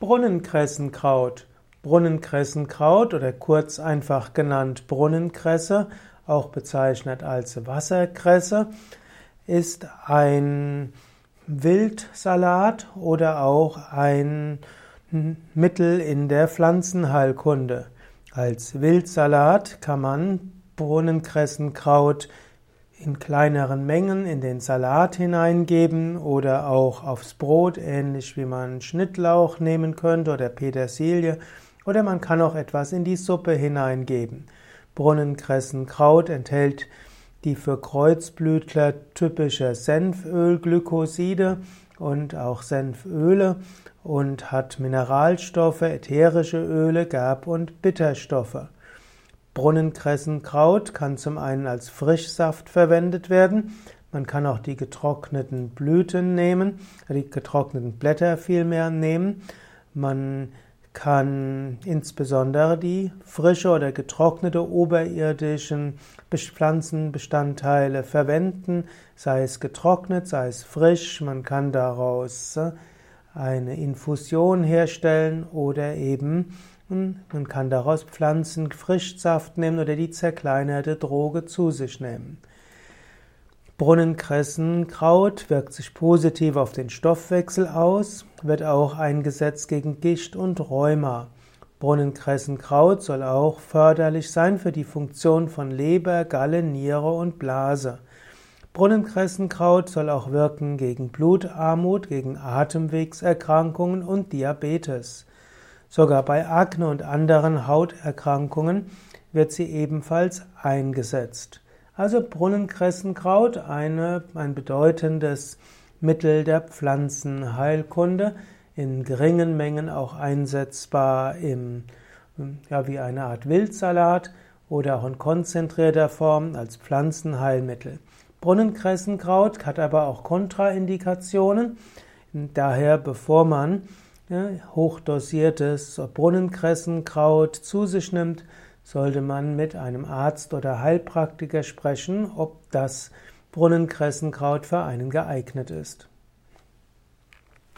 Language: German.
Brunnenkressenkraut. Brunnenkressenkraut oder kurz einfach genannt Brunnenkresse, auch bezeichnet als Wasserkresse, ist ein Wildsalat oder auch ein Mittel in der Pflanzenheilkunde. Als Wildsalat kann man Brunnenkressenkraut in kleineren Mengen in den Salat hineingeben oder auch aufs Brot, ähnlich wie man Schnittlauch nehmen könnte oder Petersilie. Oder man kann auch etwas in die Suppe hineingeben. Brunnenkressenkraut enthält die für Kreuzblütler typische Senfölglykoside und auch Senföle und hat Mineralstoffe, ätherische Öle, Gerb- und Bitterstoffe. Brunnenkressenkraut kann zum einen als Frischsaft verwendet werden. Man kann auch die getrockneten Blüten nehmen, die getrockneten Blätter vielmehr nehmen. Man kann insbesondere die frische oder getrocknete oberirdischen Pflanzenbestandteile verwenden, sei es getrocknet, sei es frisch. Man kann daraus äh, eine Infusion herstellen oder eben man kann daraus Pflanzen Frischsaft nehmen oder die zerkleinerte Droge zu sich nehmen. Brunnenkressenkraut wirkt sich positiv auf den Stoffwechsel aus, wird auch eingesetzt gegen Gicht und Rheuma. Brunnenkressenkraut soll auch förderlich sein für die Funktion von Leber, Galle, Niere und Blase. Brunnenkressenkraut soll auch wirken gegen Blutarmut, gegen Atemwegserkrankungen und Diabetes. Sogar bei Akne und anderen Hauterkrankungen wird sie ebenfalls eingesetzt. Also Brunnenkressenkraut, eine, ein bedeutendes Mittel der Pflanzenheilkunde, in geringen Mengen auch einsetzbar im, ja, wie eine Art Wildsalat oder auch in konzentrierter Form als Pflanzenheilmittel. Brunnenkressenkraut hat aber auch Kontraindikationen. Daher, bevor man hochdosiertes Brunnenkressenkraut zu sich nimmt, sollte man mit einem Arzt oder Heilpraktiker sprechen, ob das Brunnenkressenkraut für einen geeignet ist.